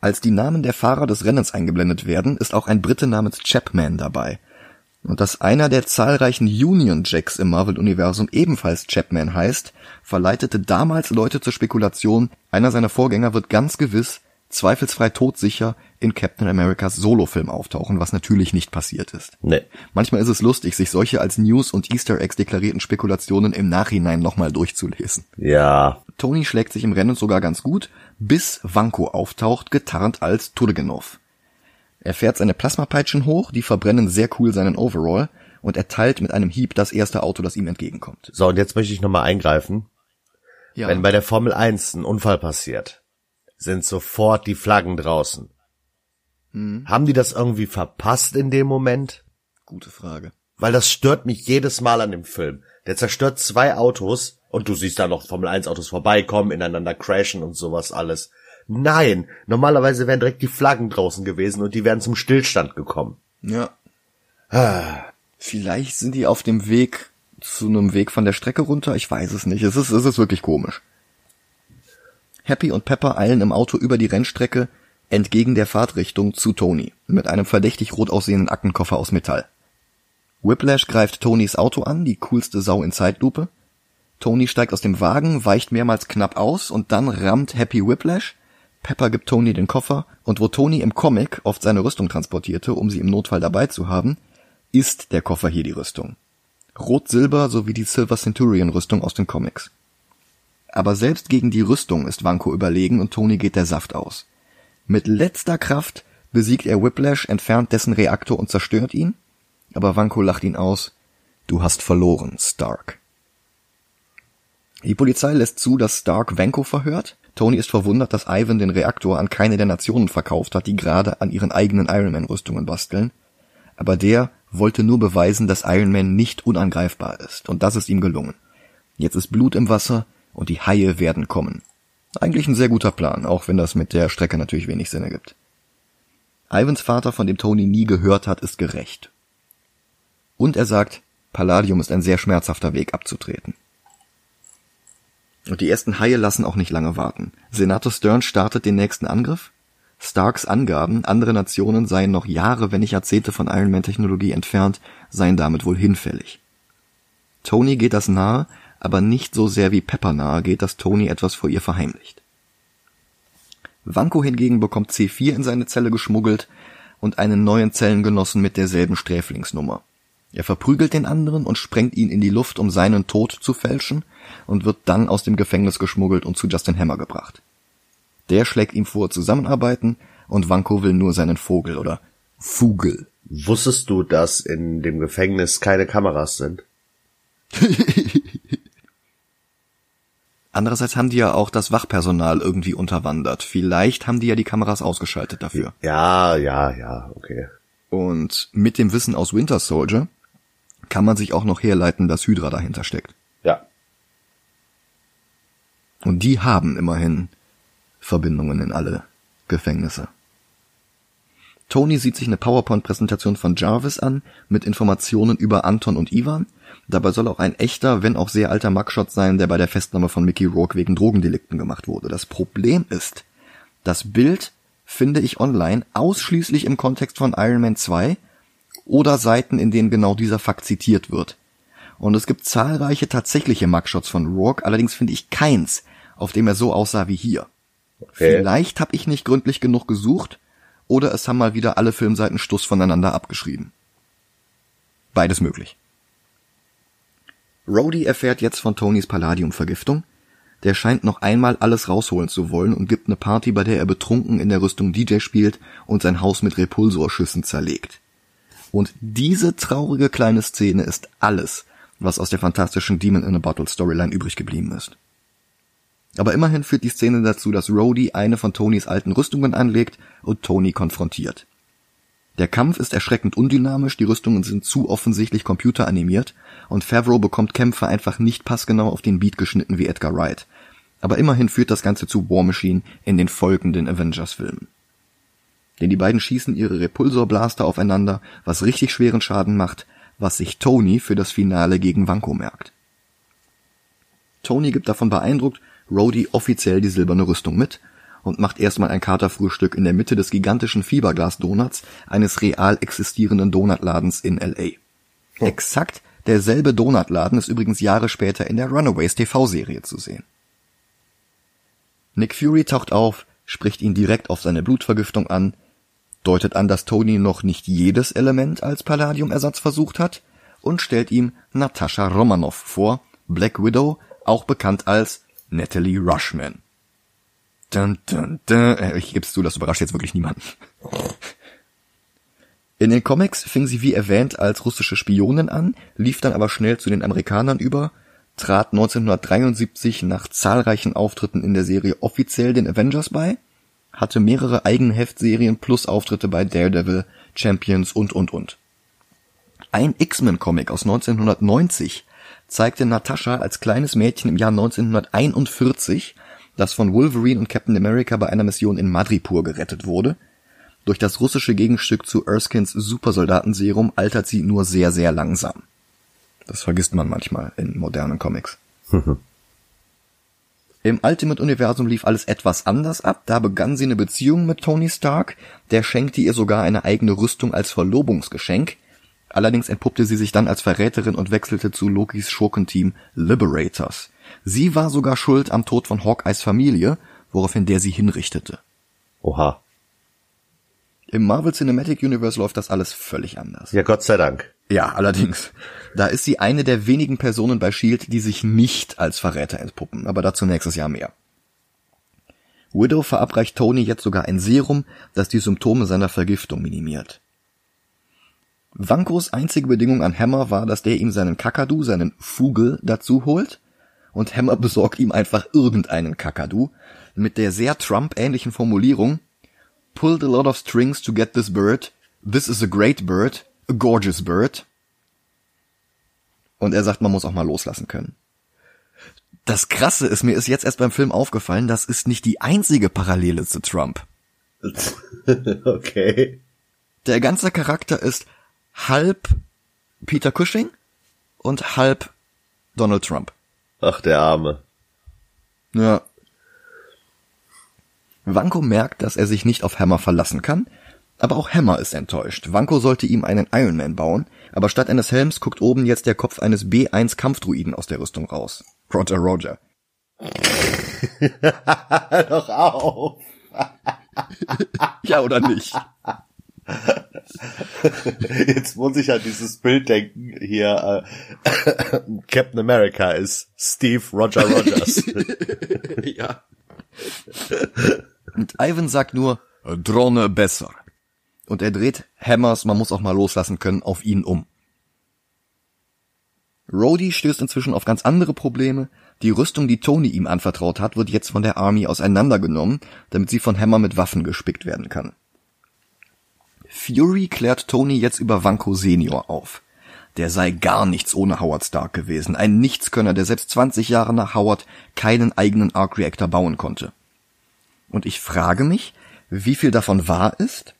A: Als die Namen der Fahrer des Rennens eingeblendet werden, ist auch ein Brite namens Chapman dabei. Und dass einer der zahlreichen Union Jacks im Marvel-Universum ebenfalls Chapman heißt, verleitete damals Leute zur Spekulation, einer seiner Vorgänger wird ganz gewiss zweifelsfrei todsicher in Captain Americas Solofilm auftauchen, was natürlich nicht passiert ist.
B: Nee.
A: Manchmal ist es lustig, sich solche als News und Easter Eggs deklarierten Spekulationen im Nachhinein nochmal durchzulesen.
B: Ja.
A: Tony schlägt sich im Rennen sogar ganz gut, bis Vanko auftaucht, getarnt als Turgenov. Er fährt seine Plasmapeitschen hoch, die verbrennen sehr cool seinen Overall und er teilt mit einem Hieb das erste Auto, das ihm entgegenkommt.
B: So, und jetzt möchte ich nochmal eingreifen.
A: Ja.
B: Wenn bei der Formel 1 ein Unfall passiert, sind sofort die Flaggen draußen.
A: Hm.
B: Haben die das irgendwie verpasst in dem Moment?
A: Gute Frage.
B: Weil das stört mich jedes Mal an dem Film. Der zerstört zwei Autos und du siehst da noch Formel 1 Autos vorbeikommen, ineinander crashen und sowas alles. Nein, normalerweise wären direkt die Flaggen draußen gewesen und die wären zum Stillstand gekommen.
A: Ja. Ah. Vielleicht sind die auf dem Weg zu einem Weg von der Strecke runter. Ich weiß es nicht. Es ist, es ist wirklich komisch. Happy und Pepper eilen im Auto über die Rennstrecke entgegen der Fahrtrichtung zu Tony mit einem verdächtig rot aussehenden Aktenkoffer aus Metall. Whiplash greift Tonys Auto an, die coolste Sau in Zeitlupe. Tony steigt aus dem Wagen, weicht mehrmals knapp aus und dann rammt Happy Whiplash. Pepper gibt Tony den Koffer und wo Tony im Comic oft seine Rüstung transportierte, um sie im Notfall dabei zu haben, ist der Koffer hier die Rüstung. Rot-Silber sowie die Silver Centurion Rüstung aus den Comics. Aber selbst gegen die Rüstung ist Vanko überlegen und Tony geht der Saft aus. Mit letzter Kraft besiegt er Whiplash, entfernt dessen Reaktor und zerstört ihn, aber Vanko lacht ihn aus. Du hast verloren, Stark. Die Polizei lässt zu, dass Stark Vanko verhört. Tony ist verwundert, dass Ivan den Reaktor an keine der Nationen verkauft hat, die gerade an ihren eigenen Iron Man Rüstungen basteln. Aber der wollte nur beweisen, dass Iron Man nicht unangreifbar ist, und das ist ihm gelungen. Jetzt ist Blut im Wasser und die Haie werden kommen. Eigentlich ein sehr guter Plan, auch wenn das mit der Strecke natürlich wenig Sinn ergibt. Ivans Vater, von dem Tony nie gehört hat, ist gerecht. Und er sagt, Palladium ist ein sehr schmerzhafter Weg abzutreten. Und die ersten Haie lassen auch nicht lange warten. Senator Stern startet den nächsten Angriff. Starks Angaben, andere Nationen seien noch Jahre, wenn nicht Jahrzehnte von Iron Man Technologie entfernt, seien damit wohl hinfällig. Tony geht das nahe, aber nicht so sehr wie Pepper nahe geht, dass Tony etwas vor ihr verheimlicht. Vanko hingegen bekommt C4 in seine Zelle geschmuggelt und einen neuen Zellengenossen mit derselben Sträflingsnummer. Er verprügelt den anderen und sprengt ihn in die Luft, um seinen Tod zu fälschen, und wird dann aus dem Gefängnis geschmuggelt und zu Justin Hammer gebracht. Der schlägt ihm vor, zusammenarbeiten, und Vanko will nur seinen Vogel oder Fugel.
B: Wusstest du, dass in dem Gefängnis keine Kameras sind? [LAUGHS]
A: Andererseits haben die ja auch das Wachpersonal irgendwie unterwandert. Vielleicht haben die ja die Kameras ausgeschaltet dafür.
B: Ja, ja, ja, okay.
A: Und mit dem Wissen aus Winter Soldier kann man sich auch noch herleiten, dass Hydra dahinter steckt.
B: Ja.
A: Und die haben immerhin Verbindungen in alle Gefängnisse. Tony sieht sich eine PowerPoint-Präsentation von Jarvis an mit Informationen über Anton und Ivan. Dabei soll auch ein echter, wenn auch sehr alter Mugshot sein, der bei der Festnahme von Mickey Rourke wegen Drogendelikten gemacht wurde. Das Problem ist, das Bild finde ich online ausschließlich im Kontext von Iron Man 2 oder Seiten, in denen genau dieser Fakt zitiert wird. Und es gibt zahlreiche tatsächliche Mugshots von Rourke, allerdings finde ich keins, auf dem er so aussah wie hier.
B: Okay.
A: Vielleicht habe ich nicht gründlich genug gesucht oder es haben mal wieder alle Filmseiten Stuss voneinander abgeschrieben. Beides möglich. Rhodey erfährt jetzt von Tonys Palladiumvergiftung. Der scheint noch einmal alles rausholen zu wollen und gibt eine Party, bei der er betrunken in der Rüstung DJ spielt und sein Haus mit Repulsorschüssen zerlegt. Und diese traurige kleine Szene ist alles, was aus der fantastischen Demon in a Bottle Storyline übrig geblieben ist. Aber immerhin führt die Szene dazu, dass Rhodey eine von Tonys alten Rüstungen anlegt und Tony konfrontiert. Der Kampf ist erschreckend undynamisch, die Rüstungen sind zu offensichtlich computeranimiert und Favreau bekommt Kämpfe einfach nicht passgenau auf den Beat geschnitten wie Edgar Wright. Aber immerhin führt das Ganze zu War Machine in den folgenden Avengers-Filmen. Denn die beiden schießen ihre Repulsorblaster aufeinander, was richtig schweren Schaden macht, was sich Tony für das Finale gegen Wanko merkt. Tony gibt davon beeindruckt Rhodey offiziell die silberne Rüstung mit und macht erstmal ein Katerfrühstück in der Mitte des gigantischen Fiberglas-Donuts eines real existierenden Donutladens in L.A. Oh. Exakt derselbe Donutladen ist übrigens Jahre später in der Runaways TV-Serie zu sehen. Nick Fury taucht auf, spricht ihn direkt auf seine Blutvergiftung an, deutet an, dass Tony noch nicht jedes Element als Palladiumersatz versucht hat und stellt ihm Natascha Romanoff vor, Black Widow, auch bekannt als Natalie Rushman. Dun, dun, dun. Äh, ich geb's zu, das überrascht jetzt wirklich niemanden. In den Comics fing sie wie erwähnt als russische Spionin an, lief dann aber schnell zu den Amerikanern über, trat 1973 nach zahlreichen Auftritten in der Serie offiziell den Avengers bei, hatte mehrere eigene Heftserien plus Auftritte bei Daredevil, Champions und und und. Ein X-Men-Comic aus 1990 zeigte Natascha als kleines Mädchen im Jahr 1941 das von Wolverine und Captain America bei einer Mission in Madripoor gerettet wurde. Durch das russische Gegenstück zu Erskines Supersoldatenserum altert sie nur sehr, sehr langsam. Das vergisst man manchmal in modernen Comics. [LAUGHS] Im Ultimate-Universum lief alles etwas anders ab. Da begann sie eine Beziehung mit Tony Stark. Der schenkte ihr sogar eine eigene Rüstung als Verlobungsgeschenk. Allerdings entpuppte sie sich dann als Verräterin und wechselte zu Lokis Schurkenteam Liberators. Sie war sogar schuld am Tod von Hawkeyes Familie, woraufhin der sie hinrichtete.
B: Oha.
A: Im Marvel Cinematic Universe läuft das alles völlig anders.
B: Ja, Gott sei Dank.
A: Ja, allerdings. Da ist sie eine der wenigen Personen bei Shield, die sich nicht als Verräter entpuppen, aber dazu nächstes Jahr mehr. Widow verabreicht Tony jetzt sogar ein Serum, das die Symptome seiner Vergiftung minimiert. Vankos einzige Bedingung an Hammer war, dass der ihm seinen Kakadu, seinen Fugel, dazu holt und Hammer besorgt ihm einfach irgendeinen Kakadu mit der sehr Trump-ähnlichen Formulierung Pulled a lot of strings to get this bird. This is a great bird. A gorgeous bird. Und er sagt, man muss auch mal loslassen können. Das Krasse ist, mir ist jetzt erst beim Film aufgefallen, das ist nicht die einzige Parallele zu Trump. [LAUGHS]
B: okay.
A: Der ganze Charakter ist halb Peter Cushing und halb Donald Trump.
B: Ach, der Arme.
A: Ja. Wanko merkt, dass er sich nicht auf Hammer verlassen kann, aber auch Hammer ist enttäuscht. Wanko sollte ihm einen Iron Man bauen, aber statt eines Helms guckt oben jetzt der Kopf eines B1 Kampfdruiden aus der Rüstung raus. Roger Roger. [LAUGHS]
B: Doch auf. [LAUGHS]
A: ja oder nicht?
B: Jetzt muss ich an dieses Bild denken, hier äh, Captain America ist Steve Roger Rogers. [LAUGHS]
A: ja. Und Ivan sagt nur, Drohne besser. Und er dreht Hammers, man muss auch mal loslassen können, auf ihn um. Rhodey stößt inzwischen auf ganz andere Probleme. Die Rüstung, die Tony ihm anvertraut hat, wird jetzt von der Army auseinandergenommen, damit sie von Hammer mit Waffen gespickt werden kann. Fury klärt Tony jetzt über Vanko Senior auf. Der sei gar nichts ohne Howard Stark gewesen, ein Nichtskönner, der selbst 20 Jahre nach Howard keinen eigenen Arc Reactor bauen konnte. Und ich frage mich, wie viel davon wahr ist,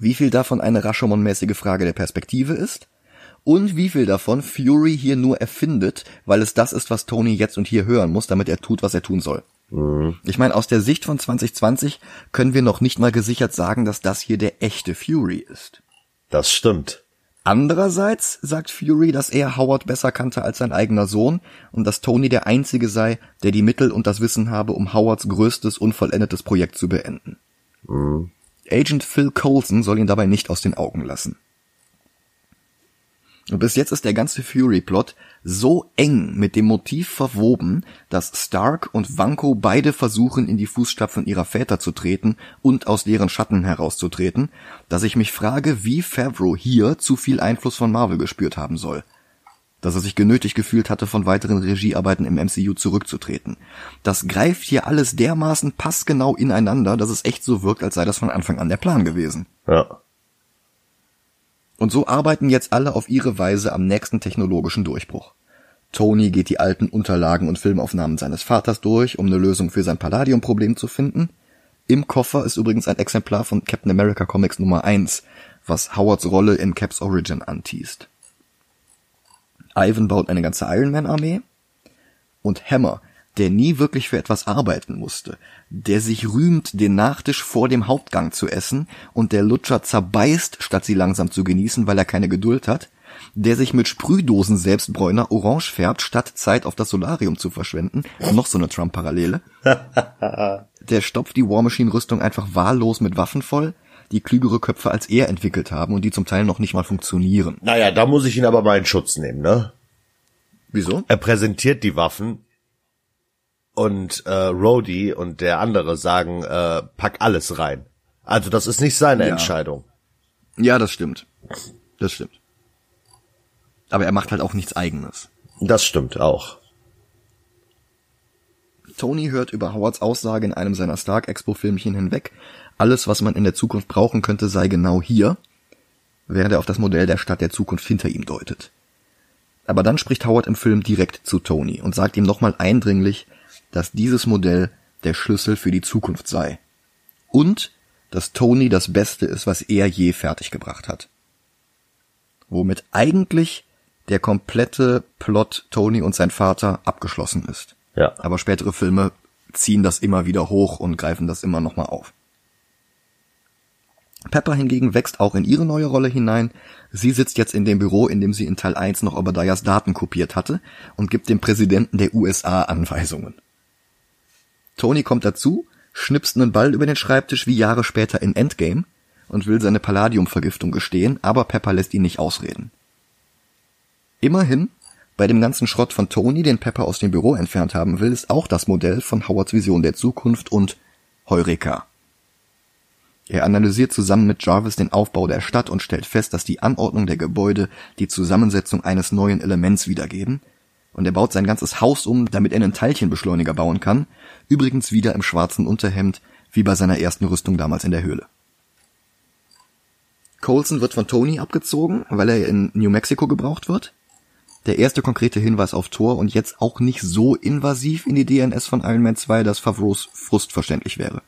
A: wie viel davon eine Rashomon-mäßige Frage der Perspektive ist und wie viel davon Fury hier nur erfindet, weil es das ist, was Tony jetzt und hier hören muss, damit er tut, was er tun soll. Mhm. Ich meine, aus der Sicht von 2020 können wir noch nicht mal gesichert sagen, dass das hier der echte Fury ist.
B: Das stimmt.
A: Andererseits sagt Fury, dass er Howard besser kannte als sein eigener Sohn und dass Tony der Einzige sei, der die Mittel und das Wissen habe, um Howards größtes unvollendetes Projekt zu beenden. Mhm. Agent Phil Coulson soll ihn dabei nicht aus den Augen lassen. Und bis jetzt ist der ganze Fury-Plot so eng mit dem Motiv verwoben, dass Stark und Vanko beide versuchen, in die Fußstapfen ihrer Väter zu treten und aus deren Schatten herauszutreten, dass ich mich frage, wie Favreau hier zu viel Einfluss von Marvel gespürt haben soll. Dass er sich genötigt gefühlt hatte, von weiteren Regiearbeiten im MCU zurückzutreten. Das greift hier alles dermaßen passgenau ineinander, dass es echt so wirkt, als sei das von Anfang an der Plan gewesen.
B: Ja.
A: Und so arbeiten jetzt alle auf ihre Weise am nächsten technologischen Durchbruch. Tony geht die alten Unterlagen und Filmaufnahmen seines Vaters durch, um eine Lösung für sein Palladium-Problem zu finden. Im Koffer ist übrigens ein Exemplar von Captain America Comics Nummer 1, was Howards Rolle in Caps Origin anteast. Ivan baut eine ganze Iron Man Armee. Und Hammer der nie wirklich für etwas arbeiten musste, der sich rühmt, den Nachtisch vor dem Hauptgang zu essen und der Lutscher zerbeißt, statt sie langsam zu genießen, weil er keine Geduld hat, der sich mit Sprühdosen Selbstbräuner orange färbt, statt Zeit auf das Solarium zu verschwenden, noch so eine Trump-Parallele, [LAUGHS] der stopft die War Machine Rüstung einfach wahllos mit Waffen voll, die klügere Köpfe als er entwickelt haben und die zum Teil noch nicht mal funktionieren.
B: Naja, da muss ich ihn aber mal in Schutz nehmen, ne?
A: Wieso?
B: Er präsentiert die Waffen und äh, Rhodey und der andere sagen, äh, pack alles rein. Also das ist nicht seine
A: Ja.
B: Entscheidung.
A: Ja, das stimmt. Das stimmt. Aber er macht halt auch nichts eigenes.
B: Das stimmt auch.
A: Tony hört über Howards Aussage in einem seiner Stark-Expo-Filmchen hinweg, alles, was man in der Zukunft brauchen könnte, sei genau hier, während er auf das Modell der Stadt der Zukunft hinter ihm deutet. Aber dann spricht Howard im Film direkt zu Tony und sagt ihm nochmal eindringlich, dass dieses Modell der Schlüssel für die Zukunft sei. Und, dass Tony das Beste ist, was er je fertiggebracht hat. Womit eigentlich der komplette Plot Tony und sein Vater abgeschlossen ist.
B: Ja.
A: Aber spätere Filme ziehen das immer wieder hoch und greifen das immer nochmal auf. Pepper hingegen wächst auch in ihre neue Rolle hinein. Sie sitzt jetzt in dem Büro, in dem sie in Teil 1 noch Obadiahs Daten kopiert hatte und gibt dem Präsidenten der USA Anweisungen. Tony kommt dazu, schnipst einen Ball über den Schreibtisch wie Jahre später in Endgame und will seine Palladiumvergiftung gestehen, aber Pepper lässt ihn nicht ausreden. Immerhin, bei dem ganzen Schrott von Tony, den Pepper aus dem Büro entfernt haben will, ist auch das Modell von Howards Vision der Zukunft und Heureka. Er analysiert zusammen mit Jarvis den Aufbau der Stadt und stellt fest, dass die Anordnung der Gebäude die Zusammensetzung eines neuen Elements wiedergeben, und er baut sein ganzes Haus um, damit er einen Teilchenbeschleuniger bauen kann, übrigens wieder im schwarzen Unterhemd, wie bei seiner ersten Rüstung damals in der Höhle. Coulson wird von Tony abgezogen, weil er in New Mexico gebraucht wird. Der erste konkrete Hinweis auf Thor und jetzt auch nicht so invasiv in die DNS von Iron Man 2, dass Favreaus Frust verständlich wäre.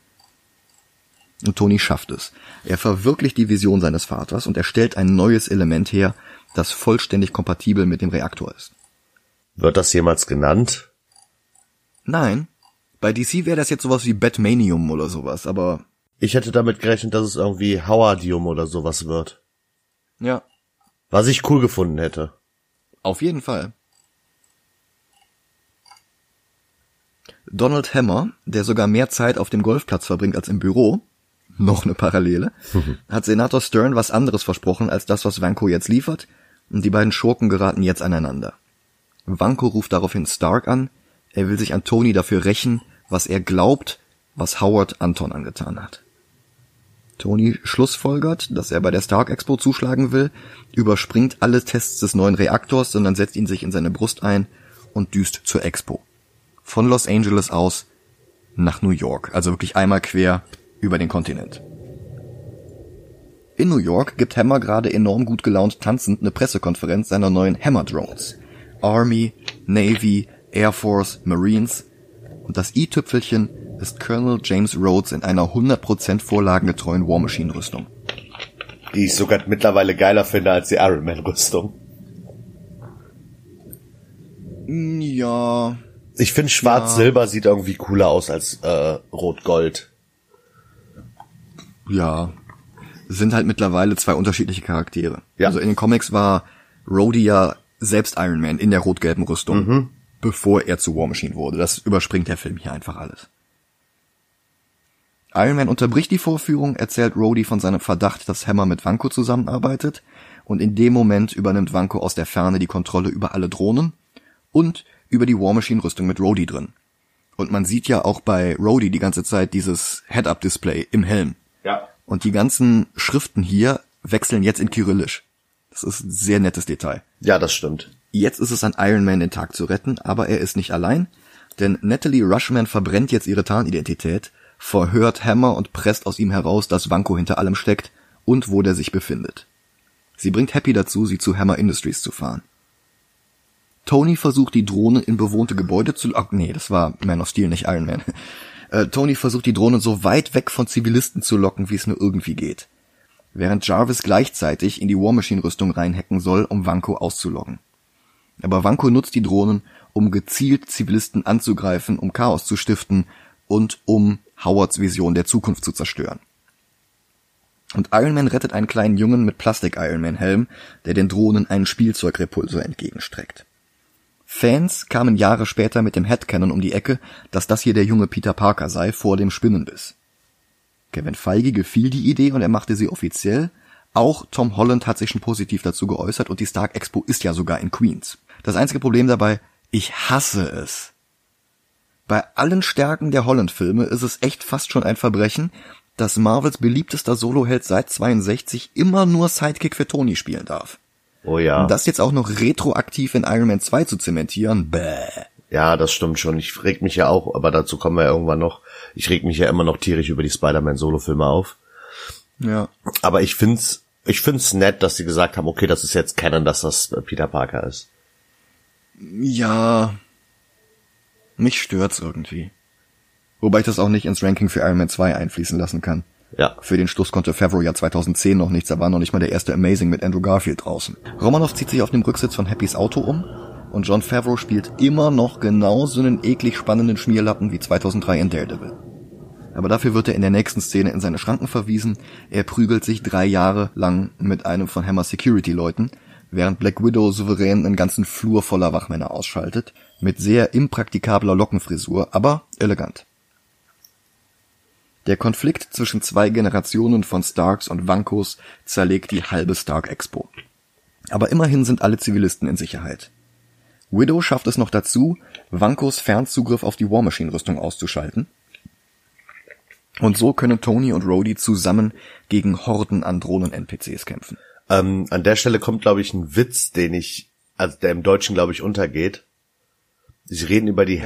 A: Und Tony schafft es. Er verwirklicht die Vision seines Vaters und er stellt ein neues Element her, das vollständig kompatibel mit dem Reaktor ist.
B: Wird das jemals genannt?
A: Nein, bei DC wäre das jetzt sowas wie Batmanium oder sowas, aber
B: Ich hätte damit gerechnet, dass es irgendwie Howardium oder sowas wird.
A: ja,
B: Was ich cool gefunden hätte.
A: Auf jeden Fall. Donald Hammer, der sogar mehr Zeit auf dem Golfplatz verbringt als im Büro, noch eine Parallele, hat Senator Stern was anderes versprochen als das, was Vanko jetzt liefert, und die beiden Schurken geraten jetzt aneinander. Vanko ruft daraufhin Stark an, er will sich an Tony dafür rächen, was er glaubt, was Howard Anton angetan hat. Tony schlussfolgert, dass er bei der Stark Expo zuschlagen will, überspringt alle Tests des neuen Reaktors, sondern setzt ihn sich in seine Brust ein und düst zur Expo. Von Los Angeles aus nach New York, also wirklich einmal quer über den Kontinent. In New York gibt Hammer gerade enorm gut gelaunt tanzend eine Pressekonferenz seiner neuen Hammer Drones. Army, Navy, Air Force, Marines und das i-Tüpfelchen ist Colonel James Rhodes in einer 100% vorlagengetreuen War Machine Rüstung.
B: Die ich sogar mittlerweile geiler finde als die Iron Man Rüstung.
A: Ja,
B: Ich finde Schwarz-Silber sieht irgendwie cooler aus als äh, Rot-Gold.
A: Ja, sind halt mittlerweile zwei unterschiedliche Charaktere.
B: Ja.
A: Also in den Comics war Rhodey ja selbst Iron Man in der rot-gelben Rüstung, bevor er zu War Machine wurde. Das überspringt der Film hier einfach alles. Iron Man unterbricht die Vorführung, erzählt Rhodey von seinem Verdacht, dass Hammer mit Vanko zusammenarbeitet und in dem Moment übernimmt Vanko aus der Ferne die Kontrolle über alle Drohnen und über die War Machine Rüstung mit Rhodey drin. Und man sieht ja auch bei Rhodey die ganze Zeit dieses Head-Up-Display im Helm.
B: Ja.
A: Und die ganzen Schriften hier wechseln jetzt in Kyrillisch. Das ist ein sehr nettes Detail.
B: Ja, das stimmt.
A: Jetzt ist es an Iron Man, den Tag zu retten, aber er ist nicht allein, denn Natalie Rushman verbrennt jetzt ihre Tarnidentität, verhört Hammer und presst aus ihm heraus, dass Vanko hinter allem steckt und wo der sich befindet. Sie bringt Happy dazu, sie zu Hammer Industries zu fahren. Tony versucht die Drohne in bewohnte Gebäude zu... Ach, nee, das war Man of Steel, nicht Iron Man. Äh, Tony versucht die Drohne so weit weg von Zivilisten zu locken, wie es nur irgendwie geht. Während Jarvis gleichzeitig in die War Machine Rüstung reinhacken soll, um Vanko auszuloggen. Aber Vanko nutzt die Drohnen, um gezielt Zivilisten anzugreifen, um Chaos zu stiften und um Howards Vision der Zukunft zu zerstören. Und Iron Man rettet einen kleinen Jungen mit Plastik-Iron Man Helm, der den Drohnen einen Spielzeugrepulsor entgegenstreckt. Fans kamen Jahre später mit dem Headcanon um die Ecke, dass das hier der junge Peter Parker sei vor dem Spinnenbiss. Kevin Feige gefiel die Idee und er machte sie offiziell. Auch Tom Holland hat sich schon positiv dazu geäußert und die Stark Expo ist ja sogar in Queens. Das einzige Problem dabei, ich hasse es. Bei allen Stärken der Holland-Filme ist es echt fast schon ein Verbrechen, dass Marvels beliebtester Soloheld seit 62 immer nur Sidekick für Tony spielen darf.
B: Oh ja.
A: Und das jetzt auch noch retroaktiv in Iron Man 2 zu zementieren, bäh.
B: Ja, das stimmt schon. Ich reg mich ja auch, aber dazu kommen wir ja irgendwann noch. Ich reg mich ja immer noch tierisch über die Spider-Man-Solo-Filme auf.
A: Ja.
B: Aber ich find's, ich find's nett, dass sie gesagt haben, okay, das ist jetzt Canon, dass das äh, Peter Parker ist.
A: Ja. Mich stört's irgendwie. Wobei ich das auch nicht ins Ranking für Iron Man 2 einfließen lassen kann.
B: Ja.
A: Für den Schluss konnte Favreau ja 2010 noch nichts, da war noch nicht mal der erste Amazing mit Andrew Garfield draußen. Romanoff zieht sich auf dem Rücksitz von Happys Auto um und John Favreau spielt immer noch genauso einen eklig spannenden Schmierlappen wie 2003 in Daredevil. Aber dafür wird er in der nächsten Szene in seine Schranken verwiesen. Er prügelt sich drei Jahre lang mit einem von Hammer Security Leuten, während Black Widow souverän einen ganzen Flur voller Wachmänner ausschaltet, mit sehr impraktikabler Lockenfrisur, aber elegant. Der Konflikt zwischen zwei Generationen von Starks und Vankos zerlegt die halbe Stark Expo. Aber immerhin sind alle Zivilisten in Sicherheit. Widow schafft es noch dazu, Vankos Fernzugriff auf die War Machine Rüstung auszuschalten. Und so können Tony und Rhodey zusammen gegen Horden an Drohnen-NPCs kämpfen.
B: Ähm, an der Stelle kommt, glaube ich, ein Witz, den ich, also der im Deutschen, glaube ich, untergeht. Sie reden über die?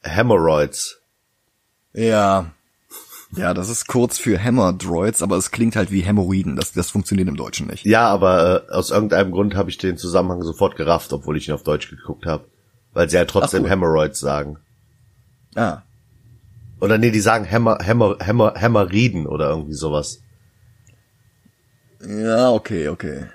B: Hemorrhoids.
A: Ja. Ja, das ist kurz für Hammer Droids, aber es klingt halt wie Hämorrhoiden. Das, das funktioniert im Deutschen nicht.
B: Ja, aber äh, aus irgendeinem Grund habe ich den Zusammenhang sofort gerafft, obwohl ich ihn auf Deutsch geguckt habe. Weil sie ja trotzdem
A: Ach.
B: Hemorrhoids sagen.
A: Ah,
B: Oder nee, die sagen Hämmer, Hämmer, Hämmer, Hämmeriden oder irgendwie sowas.
A: Ja, okay, okay.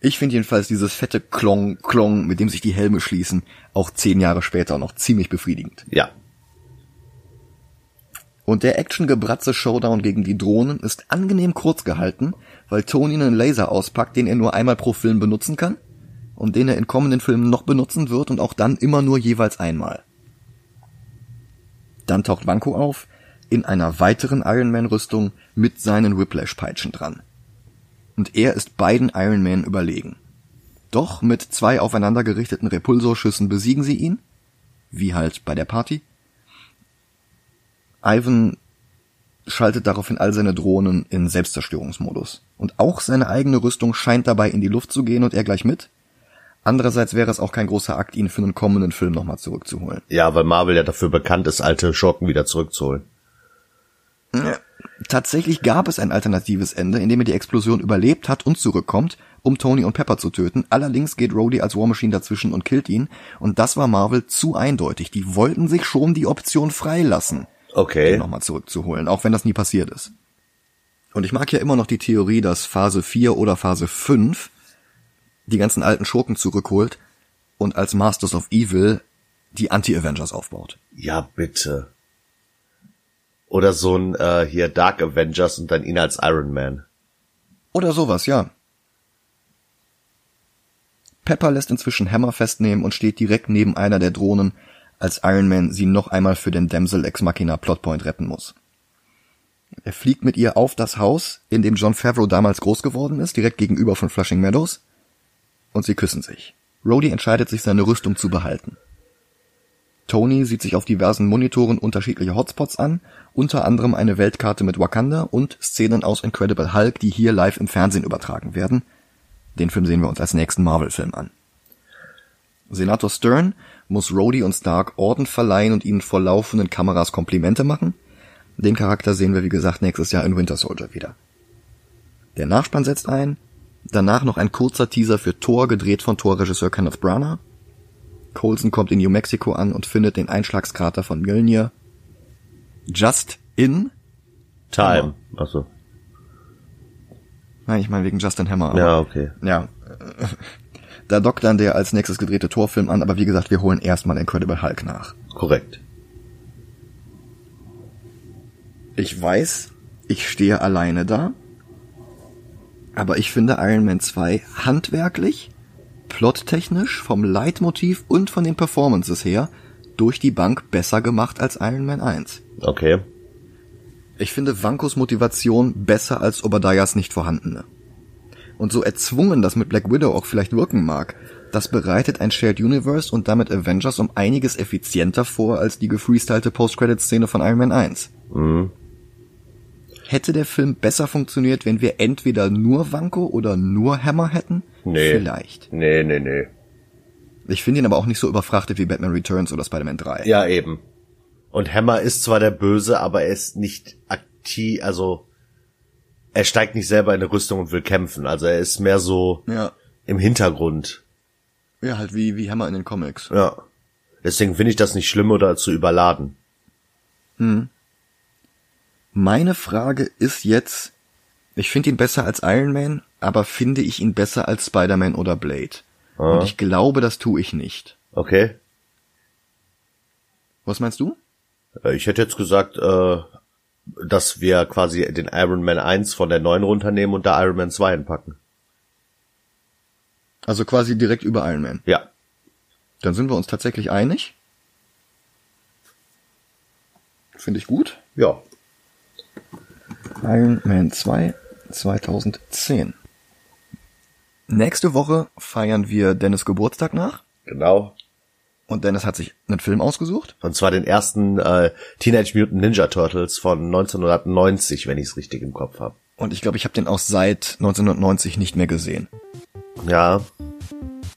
A: Ich finde jedenfalls dieses fette Klong, Klong, mit dem sich die Helme schließen, auch zehn Jahre später noch ziemlich befriedigend.
B: Ja.
A: Und der actiongebratze Showdown gegen die Drohnen ist angenehm kurz gehalten, weil Tony einen Laser auspackt, den er nur einmal pro Film benutzen kann und den er in kommenden Filmen noch benutzen wird und auch dann immer nur jeweils einmal. Dann taucht Vanko auf, in einer weiteren Iron Man Rüstung mit seinen Whiplash-Peitschen dran. Und er ist beiden Iron Man überlegen. Doch mit zwei aufeinander gerichteten Repulsorschüssen besiegen sie ihn, wie halt bei der Party. Ivan schaltet daraufhin all seine Drohnen in Selbstzerstörungsmodus. Und auch seine eigene Rüstung scheint dabei in die Luft zu gehen und er gleich mit. Andererseits wäre es auch kein großer Akt, ihn für einen kommenden Film nochmal zurückzuholen.
B: Ja, weil Marvel ja dafür bekannt ist, alte Schurken wieder zurückzuholen.
A: Tatsächlich gab es ein alternatives Ende, in dem er die Explosion überlebt hat und zurückkommt, um Tony und Pepper zu töten. Allerdings geht Rhodey als War Machine dazwischen und killt ihn. Und das war Marvel zu eindeutig. Die wollten sich schon die Option freilassen,
B: Okay.
A: nochmal zurückzuholen, auch wenn das nie passiert ist. Und ich mag ja immer noch die Theorie, dass Phase 4 oder Phase 5 die ganzen alten Schurken zurückholt und als Masters of Evil die Anti-Avengers aufbaut.
B: Ja, bitte. Oder so ein äh, hier Dark Avengers und dann ihn als Iron Man.
A: Oder sowas, ja. Pepper lässt inzwischen Hammer festnehmen und steht direkt neben einer der Drohnen, als Iron Man sie noch einmal für den Damsel Ex Machina Plotpoint retten muss. Er fliegt mit ihr auf das Haus, in dem John Favreau damals groß geworden ist, direkt gegenüber von Flushing Meadows, und sie küssen sich. Rhodey entscheidet sich, seine Rüstung zu behalten. Tony sieht sich auf diversen Monitoren unterschiedliche Hotspots an, unter anderem eine Weltkarte mit Wakanda und Szenen aus Incredible Hulk, die hier live im Fernsehen übertragen werden. Den Film sehen wir uns als nächsten Marvel-Film an. Senator Stern muss Rhodey und Stark Orden verleihen und ihnen vor laufenden Kameras Komplimente machen. Den Charakter sehen wir, wie gesagt, nächstes Jahr in Winter Soldier wieder. Der Nachspann setzt ein, danach noch ein kurzer Teaser für Thor, gedreht von Thor-Regisseur Kenneth Branagh. Coulson kommt in New Mexico an und findet den Einschlagskrater von Mjölnir. Just in
B: Time. Achso.
A: Nein, ich meine wegen Justin Hammer.
B: Ja, okay.
A: Ja. Da dockt dann der als nächstes gedrehte Torfilm an, aber wie gesagt, wir holen erstmal Incredible Hulk nach.
B: Korrekt.
A: Ich weiß, ich stehe alleine da, aber ich finde Iron Man 2 handwerklich, plottechnisch, vom Leitmotiv und von den Performances her durch die Bank besser gemacht als Iron Man 1.
B: Okay.
A: Ich finde Vankos Motivation besser als Obadiahs nicht vorhandene. Und so erzwungen das mit Black Widow auch vielleicht wirken mag, das bereitet ein Shared Universe und damit Avengers um einiges effizienter vor als die gefreestylte Post-Credit-Szene von Iron Man 1.
B: Mhm.
A: Hätte der Film besser funktioniert, wenn wir entweder nur Vanko oder nur Hammer hätten?
B: Nee.
A: Vielleicht.
B: Nee, nee, nee.
A: Ich finde ihn aber auch nicht so überfrachtet wie Batman Returns oder Spider-Man 3.
B: Ja, eben. Und Hammer ist zwar der Böse, aber er ist nicht aktiv, also er steigt nicht selber in eine Rüstung und will kämpfen. Also er ist mehr so
A: Ja.
B: im Hintergrund.
A: Ja, halt wie, wie Hammer in den Comics.
B: Ja. Deswegen finde ich das nicht schlimm oder zu überladen.
A: Meine Frage ist jetzt, ich finde ihn besser als Iron Man, aber finde ich ihn besser als Spider-Man oder Blade? Und ich glaube, das tue ich nicht.
B: Okay?
A: Was meinst du?
B: Äh, Ich hätte jetzt gesagt, äh, dass wir quasi den Iron Man 1 von der 9 runternehmen und da Iron Man 2 hinpacken.
A: Also quasi direkt über Iron Man.
B: Ja.
A: Dann sind wir uns tatsächlich einig. Finde ich gut.
B: Ja.
A: Iron Man 2 2010. Nächste Woche feiern wir Dennis Geburtstag nach.
B: Genau.
A: Und Dennis hat sich einen Film ausgesucht.
B: Und zwar den ersten äh, Teenage Mutant Ninja Turtles von 1990, wenn ich es richtig im Kopf habe.
A: Und ich glaube, ich habe den auch seit 1990 nicht mehr gesehen.
B: Ja,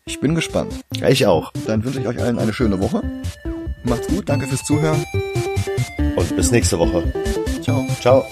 A: Ich bin gespannt.
B: ich auch.
A: Dann wünsche ich euch allen eine schöne Woche. Macht's gut, danke fürs Zuhören.
B: Und bis nächste Woche.
A: Ciao.
B: Ciao.